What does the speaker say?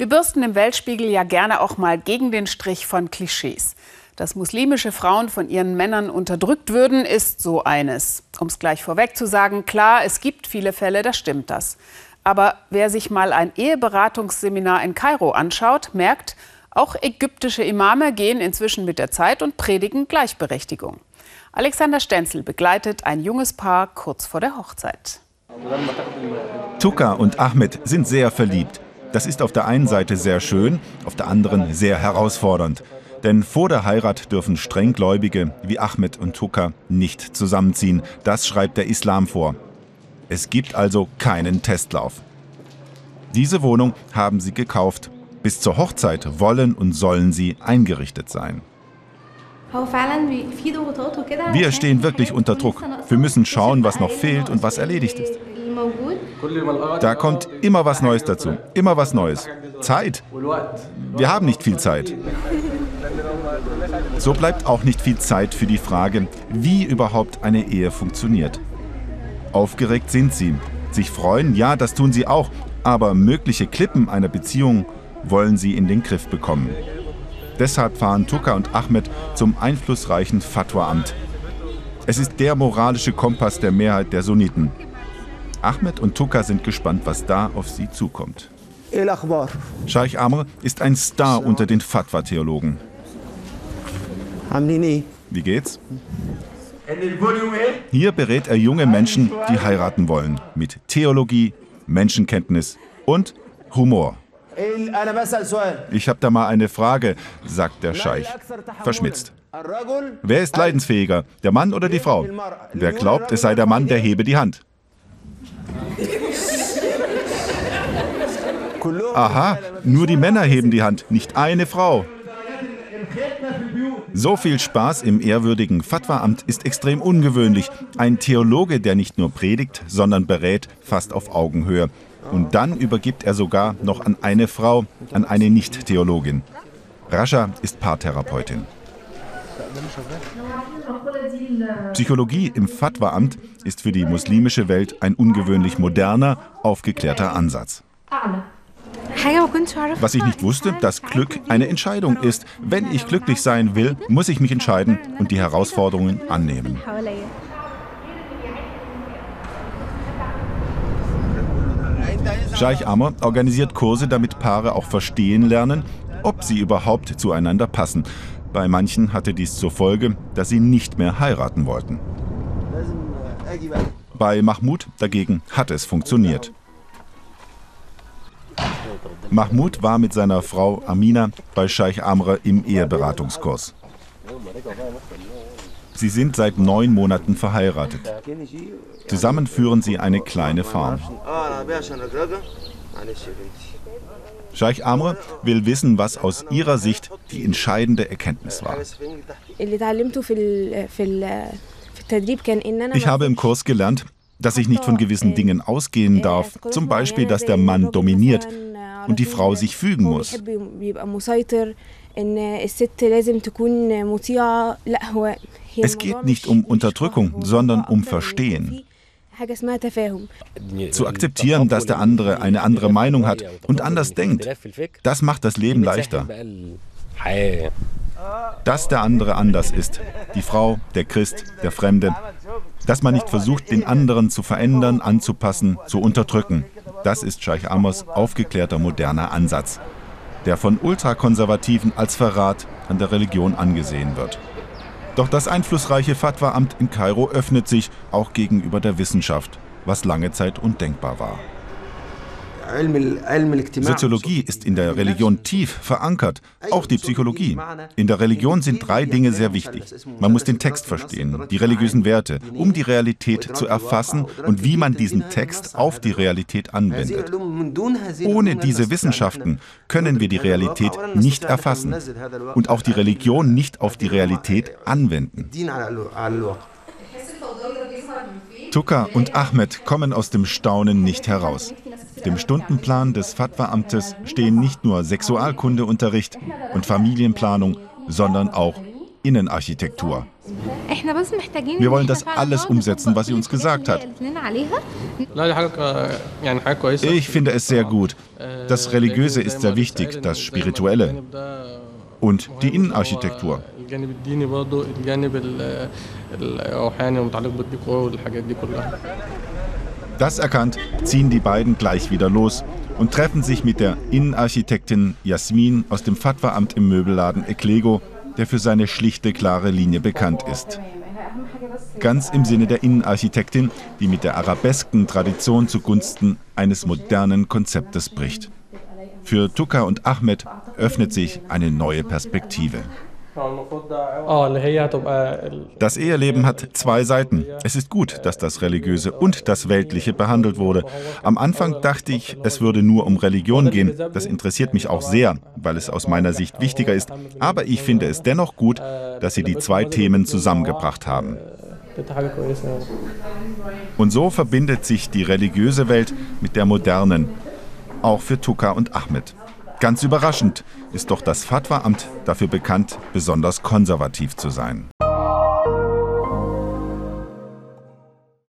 Wir bürsten im Weltspiegel ja gerne auch mal gegen den Strich von Klischees. Dass muslimische Frauen von ihren Männern unterdrückt würden, ist so eines. Um es gleich vorweg zu sagen, klar, es gibt viele Fälle, da stimmt das. Aber wer sich mal ein Eheberatungsseminar in Kairo anschaut, merkt, auch ägyptische Imame gehen inzwischen mit der Zeit und predigen Gleichberechtigung. Alexander Stenzel begleitet ein junges Paar kurz vor der Hochzeit. Tuka und Ahmed sind sehr verliebt. Das ist auf der einen Seite sehr schön, auf der anderen sehr herausfordernd. Denn vor der Heirat dürfen Strenggläubige wie Ahmed und Tuka nicht zusammenziehen. Das schreibt der Islam vor. Es gibt also keinen Testlauf. Diese Wohnung haben sie gekauft. Bis zur Hochzeit wollen und sollen sie eingerichtet sein. Wir stehen wirklich unter Druck. Wir müssen schauen, was noch fehlt und was erledigt ist. Da kommt immer was Neues dazu. Immer was Neues. Zeit. Wir haben nicht viel Zeit. So bleibt auch nicht viel Zeit für die Frage, wie überhaupt eine Ehe funktioniert. Aufgeregt sind sie. Sich freuen, ja, das tun sie auch. Aber mögliche Klippen einer Beziehung wollen sie in den Griff bekommen. Deshalb fahren Tuka und Ahmed zum einflussreichen Fatwa-Amt. Es ist der moralische Kompass der Mehrheit der Sunniten. Ahmed und Tuka sind gespannt, was da auf sie zukommt. Scheich Amr ist ein Star unter den Fatwa-Theologen. Wie geht's? Hier berät er junge Menschen, die heiraten wollen, mit Theologie, Menschenkenntnis und Humor. Ich habe da mal eine Frage, sagt der Scheich, verschmitzt. Wer ist leidensfähiger, der Mann oder die Frau? Wer glaubt, es sei der Mann, der hebe die Hand. Aha, nur die Männer heben die Hand, nicht eine Frau. So viel Spaß im ehrwürdigen Fatwa-Amt ist extrem ungewöhnlich. Ein Theologe, der nicht nur predigt, sondern berät, fast auf Augenhöhe. Und dann übergibt er sogar noch an eine Frau, an eine Nicht-Theologin. Rascha ist Paartherapeutin. Psychologie im Fatwa-Amt ist für die muslimische Welt ein ungewöhnlich moderner, aufgeklärter Ansatz. Was ich nicht wusste, dass Glück eine Entscheidung ist. Wenn ich glücklich sein will, muss ich mich entscheiden und die Herausforderungen annehmen. Scheich Amr organisiert Kurse, damit Paare auch verstehen lernen, ob sie überhaupt zueinander passen. Bei manchen hatte dies zur Folge, dass sie nicht mehr heiraten wollten. Bei Mahmoud dagegen hat es funktioniert. Mahmoud war mit seiner Frau Amina bei Scheich Amr im Eheberatungskurs. Sie sind seit neun Monaten verheiratet. Zusammen führen sie eine kleine Farm. Scheich Amr will wissen, was aus ihrer Sicht die entscheidende Erkenntnis war. Ich habe im Kurs gelernt, dass ich nicht von gewissen Dingen ausgehen darf. Zum Beispiel, dass der Mann dominiert und die Frau sich fügen muss. Es geht nicht um Unterdrückung, sondern um Verstehen. Zu akzeptieren, dass der andere eine andere Meinung hat und anders denkt, das macht das Leben leichter. Dass der andere anders ist, die Frau, der Christ, der Fremde, dass man nicht versucht, den anderen zu verändern, anzupassen, zu unterdrücken, das ist Scheich Amrs aufgeklärter moderner Ansatz, der von Ultrakonservativen als Verrat an der Religion angesehen wird. Doch das einflussreiche Fatwa-Amt in Kairo öffnet sich auch gegenüber der Wissenschaft, was lange Zeit undenkbar war. Soziologie ist in der Religion tief verankert, auch die Psychologie. In der Religion sind drei Dinge sehr wichtig. Man muss den Text verstehen, die religiösen Werte, um die Realität zu erfassen und wie man diesen Text auf die Realität anwendet. Ohne diese Wissenschaften können wir die Realität nicht erfassen und auch die Religion nicht auf die Realität anwenden. Tuka und Ahmed kommen aus dem Staunen nicht heraus. Dem Stundenplan des Fatwa-Amtes stehen nicht nur Sexualkundeunterricht und Familienplanung, sondern auch Innenarchitektur. Wir wollen das alles umsetzen, was sie uns gesagt hat. Ich finde es sehr gut. Das Religiöse ist sehr wichtig, das Spirituelle und die Innenarchitektur. Das erkannt, ziehen die beiden gleich wieder los und treffen sich mit der Innenarchitektin Jasmin aus dem Fatwa-Amt im Möbelladen Eklego, der für seine schlichte, klare Linie bekannt ist. Ganz im Sinne der Innenarchitektin, die mit der arabesken Tradition zugunsten eines modernen Konzeptes bricht. Für Tuka und Ahmed öffnet sich eine neue Perspektive. Das Eheleben hat zwei Seiten. Es ist gut, dass das Religiöse und das Weltliche behandelt wurde. Am Anfang dachte ich, es würde nur um Religion gehen. Das interessiert mich auch sehr, weil es aus meiner Sicht wichtiger ist. Aber ich finde es dennoch gut, dass Sie die zwei Themen zusammengebracht haben. Und so verbindet sich die religiöse Welt mit der modernen, auch für Tuka und Ahmed. Ganz überraschend ist doch das Fatwa-Amt dafür bekannt, besonders konservativ zu sein.